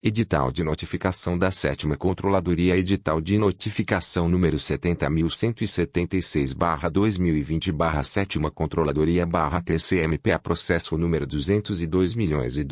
Edital de notificação da Sétima Controladoria Edital de notificação número 70.176-2020 Controladoria TCMPA Processo número 202 milhões e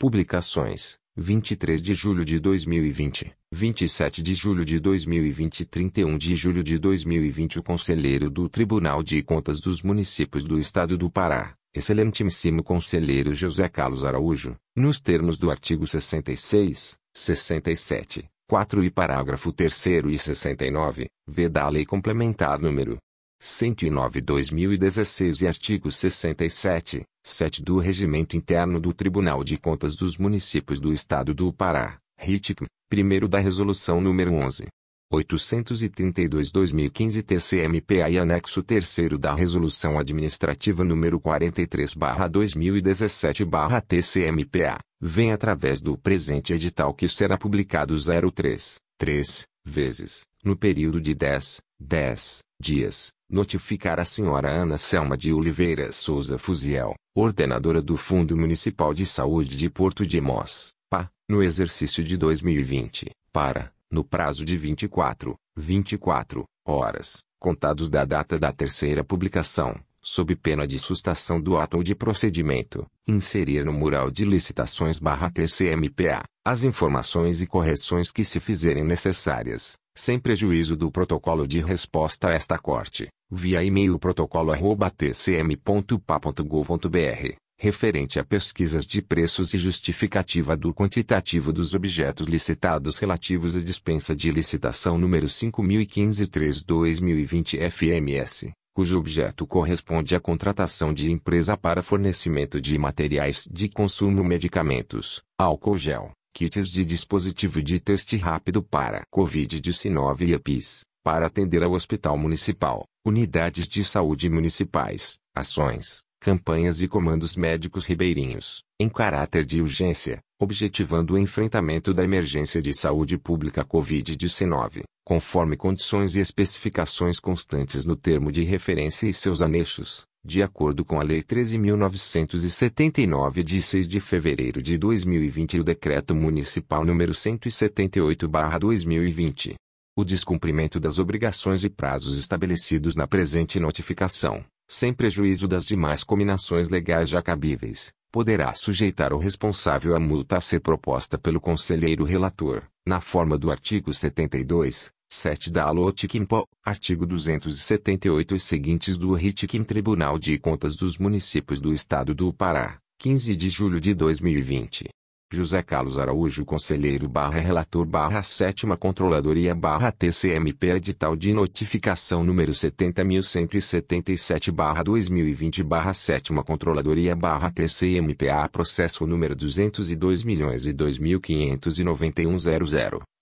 Publicações 23 de julho de 2020, 27 de julho de 2020 e 31 de julho de 2020 O Conselheiro do Tribunal de Contas dos Municípios do Estado do Pará Excelentíssimo Conselheiro José Carlos Araújo, nos termos do artigo 66, 67, 4 e parágrafo 3 e 69, v da Lei Complementar número 109/2016 e artigo 67, 7 do Regimento Interno do Tribunal de Contas dos Municípios do Estado do Pará, RITCM, primeiro da Resolução número 11, 832-2015 TCMPA e anexo 3 da Resolução Administrativa número 43/2017/TCMPA, vem através do presente edital que será publicado 03, 3 vezes, no período de 10, 10 dias, notificar a senhora Ana Selma de Oliveira Souza Fuziel, ordenadora do Fundo Municipal de Saúde de Porto de Mós, PA, no exercício de 2020, para no prazo de 24, 24 horas, contados da data da terceira publicação, sob pena de sustação do ato ou de procedimento, inserir no mural de licitações barra TCMPA, as informações e correções que se fizerem necessárias, sem prejuízo do protocolo de resposta a esta corte, via e-mail protocolo@tcm.pa.gov.br referente a pesquisas de preços e justificativa do quantitativo dos objetos licitados relativos à dispensa de licitação número 5015-3-2020 FMS, cujo objeto corresponde à contratação de empresa para fornecimento de materiais de consumo medicamentos, álcool gel, kits de dispositivo de teste rápido para Covid-19 e EPIs, para atender ao Hospital Municipal, unidades de saúde municipais, ações, campanhas e comandos médicos ribeirinhos, em caráter de urgência, objetivando o enfrentamento da emergência de saúde pública Covid-19, conforme condições e especificações constantes no termo de referência e seus anexos, de acordo com a Lei 13.979 de 6 de fevereiro de 2020 e o Decreto Municipal número 178-2020. O descumprimento das obrigações e prazos estabelecidos na presente notificação, sem prejuízo das demais combinações legais já cabíveis, poderá sujeitar o responsável à multa a ser proposta pelo conselheiro relator, na forma do artigo 72, 7 da Alotikimpo, artigo 278 e seguintes do RITIKIM Tribunal de Contas dos Municípios do Estado do Pará, 15 de julho de 2020. José Carlos Araújo Conselheiro barra Relator barra Sétima Controladoria barra TCMP Edital de Notificação número 70.177 barra 2020 barra Sétima Controladoria barra TCMPA Processo número 202 milhões e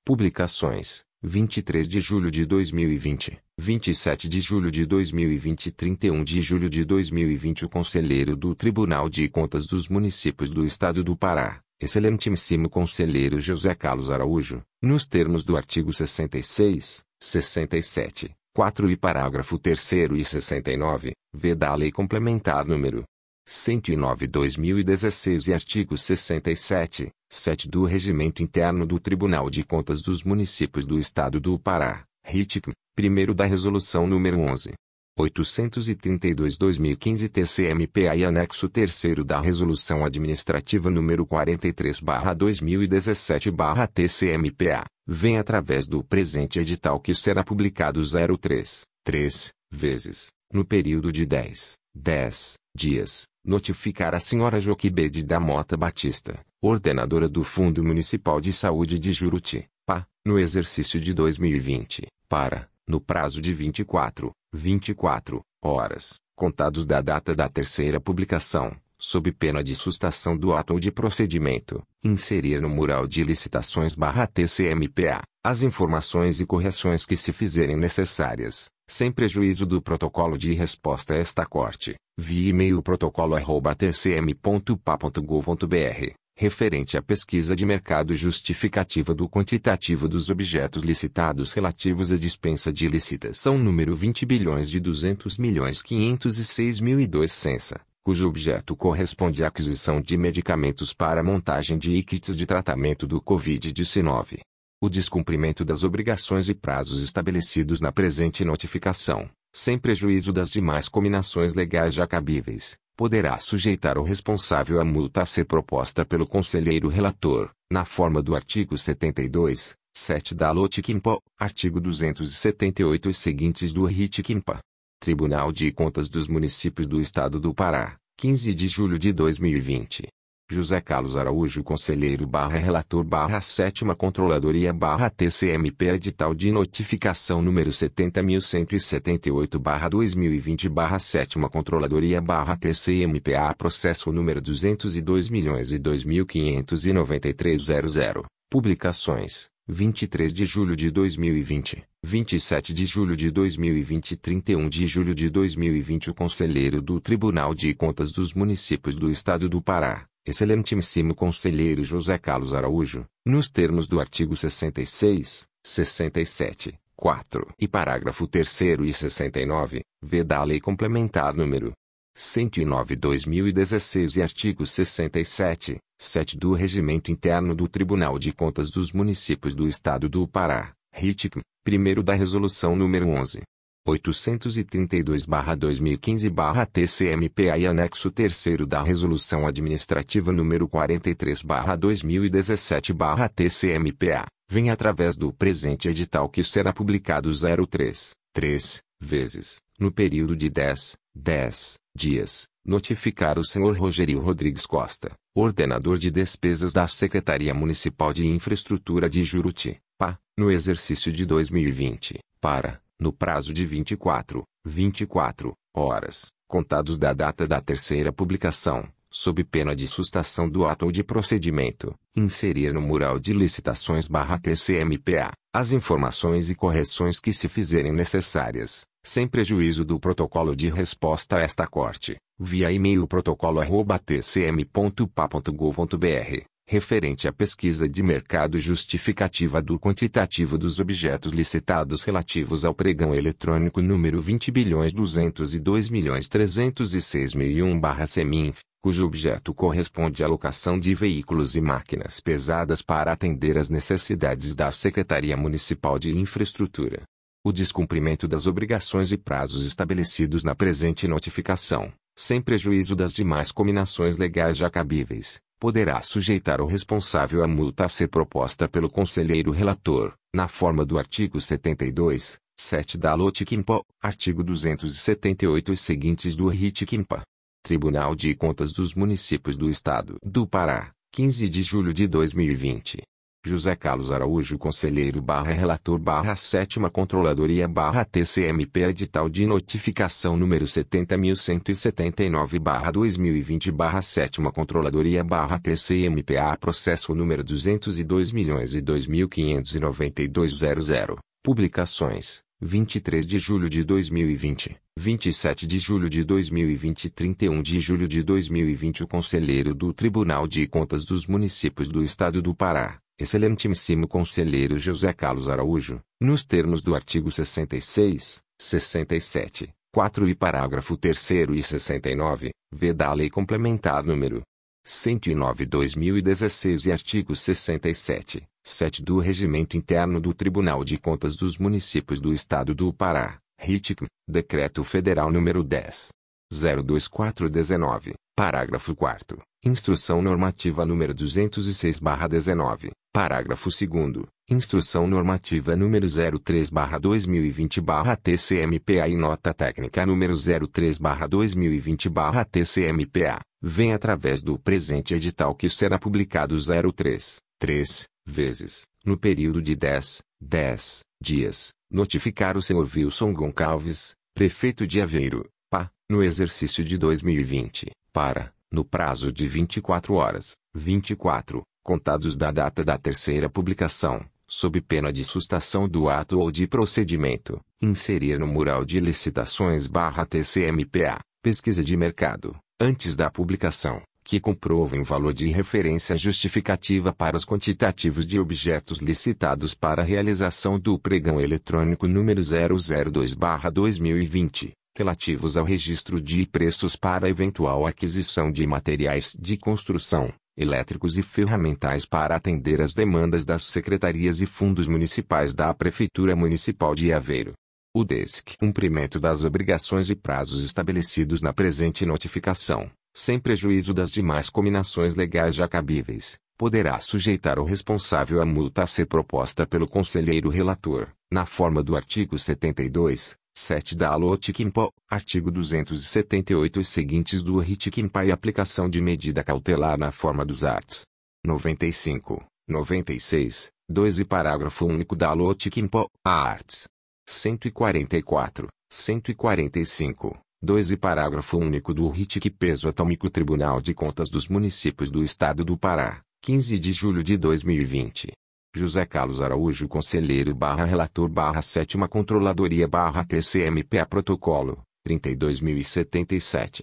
Publicações 23 de julho de 2020, 27 de julho de 2020 e 31 de julho de 2020 O Conselheiro do Tribunal de Contas dos Municípios do Estado do Pará Excelentíssimo Conselheiro José Carlos Araújo, nos termos do artigo 66, 67, 4 e parágrafo 3 e 69, v da Lei Complementar número 109/2016 e artigo 67, 7 do Regimento Interno do Tribunal de Contas dos Municípios do Estado do Pará, RITCM, primeiro da Resolução número 11, 832-2015 TCMPA e anexo 3 da Resolução Administrativa nº 43/2017/TCMPA, vem através do presente edital que será publicado 03, 3 vezes, no período de 10, 10 dias, notificar a senhora Joquibede da Mota Batista, ordenadora do Fundo Municipal de Saúde de Juruti, PA, no exercício de 2020, para, no prazo de 24, 24 horas, contados da data da terceira publicação, sob pena de sustação do ato ou de procedimento, inserir no mural de licitações barra TCMPA, as informações e correções que se fizerem necessárias, sem prejuízo do protocolo de resposta a esta corte, via e-mail protocolo@tcm.pa.gov.br referente à pesquisa de mercado justificativa do quantitativo dos objetos licitados relativos à dispensa de licitação número 20 bilhões de 200 milhões 506 mil e 2 censa, cujo objeto corresponde à aquisição de medicamentos para montagem de kits de tratamento do Covid-19. O descumprimento das obrigações e prazos estabelecidos na presente notificação, sem prejuízo das demais cominações legais já cabíveis, poderá sujeitar o responsável à multa a ser proposta pelo conselheiro relator, na forma do artigo 72, 7 da LOTICIMPA, artigo 278 e seguintes do RITICIMPA. Tribunal de Contas dos Municípios do Estado do Pará, 15 de julho de 2020. José Carlos Araújo Conselheiro barra Relator barra Sétima Controladoria barra TCMP Edital de Notificação número 70.178 barra 2020 barra Sétima Controladoria barra TCMPA Processo número 202 milhões e 2.593.00 Publicações 23 de julho de 2020, 27 de julho de 2020 e 31 de julho de 2020 O Conselheiro do Tribunal de Contas dos Municípios do Estado do Pará, Excelentíssimo Conselheiro José Carlos Araújo, nos termos do artigo 66, 67, 4 e parágrafo 3 e 69, v da Lei Complementar número 109/2016 e artigo 67, 7 do Regimento Interno do Tribunal de Contas dos Municípios do Estado do Pará, RITIC, primeiro da Resolução número 11. 832-2015-TCMPA e anexo 3 da Resolução Administrativa número 43-2017-TCMPA, vem através do presente edital que será publicado 03, 3, vezes, no período de 10, 10 dias, notificar o senhor Rogério Rodrigues Costa, ordenador de despesas da Secretaria Municipal de Infraestrutura de Juruti, PA, no exercício de 2020, para, no prazo de 24, 24 horas, contados da data da terceira publicação, sob pena de sustação do ato ou de procedimento, inserir no mural de licitações barra TCMPA, as informações e correções que se fizerem necessárias, sem prejuízo do protocolo de resposta a esta corte, via e-mail protocolo@tcm.pa.gov.br, referente à pesquisa de mercado justificativa do quantitativo dos objetos licitados relativos ao pregão eletrônico número 20 bilhões 202 milhões 306 mil seminf cujo objeto corresponde à locação de veículos e máquinas pesadas para atender às necessidades da Secretaria Municipal de Infraestrutura. O descumprimento das obrigações e prazos estabelecidos na presente notificação, sem prejuízo das demais cominações legais já cabíveis, poderá sujeitar o responsável à multa a ser proposta pelo conselheiro relator, na forma do artigo 72, 7 da LOTICIMPA, artigo 278 e seguintes do RITICIMPA. Tribunal de Contas dos Municípios do Estado do Pará, 15 de julho de 2020. José Carlos Araújo Conselheiro barra Relator barra Sétima Controladoria barra TCMP Edital de Notificação número 70.179 barra 2020 barra Sétima Controladoria barra TCMPA Processo número 202 milhões e 2.592.00 Publicações 23 de julho de 2020, 27 de julho de 2020 e 31 de julho de 2020 O Conselheiro do Tribunal de Contas dos Municípios do Estado do Pará Excelentíssimo Conselheiro José Carlos Araújo, nos termos do artigo 66, 67, 4 e parágrafo 3 e 69, v da Lei Complementar número 109/2016 e artigo 67, 7 do Regimento Interno do Tribunal de Contas dos Municípios do Estado do Pará, RITIC, Decreto Federal número 10. 02419, parágrafo 4 Instrução Normativa número 206/19, parágrafo 2 Instrução Normativa número 03/2020/TCMPA e Nota Técnica número 03/2020/TCMPA, vem através do presente edital que será publicado 03, 3, vezes, no período de 10, 10 dias, notificar o senhor Wilson Goncalves, prefeito de Aveiro, PA, no exercício de 2020, para no prazo de 24 horas, 24, contados da data da terceira publicação, sob pena de sustação do ato ou de procedimento, inserir no mural de licitações barra TCMPA, pesquisa de mercado, antes da publicação, que comprovem valor de referência justificativa para os quantitativos de objetos licitados para realização do pregão eletrônico número 002 barra 2020, relativos ao registro de preços para eventual aquisição de materiais de construção, elétricos e ferramentais para atender às demandas das secretarias e fundos municipais da Prefeitura Municipal de Aveiro. O DESC. Cumprimento das obrigações e prazos estabelecidos na presente notificação, sem prejuízo das demais cominações legais já cabíveis, poderá sujeitar o responsável à multa a ser proposta pelo conselheiro relator, na forma do artigo 72, 7 da Alotiquimpo, artigo 278 e seguintes do Ritiquimpa e aplicação de medida cautelar na forma dos arts. 95, 96, 2 e parágrafo único da Alotiquimpo, a arts. 144, 145, 2 e parágrafo único do RITIC Peso Atômico Tribunal de Contas dos Municípios do Estado do Pará, 15 de julho de 2020. José Carlos Araújo Conselheiro barra Relator barra Sétima Controladoria barra TCMPA Protocolo, 32.077.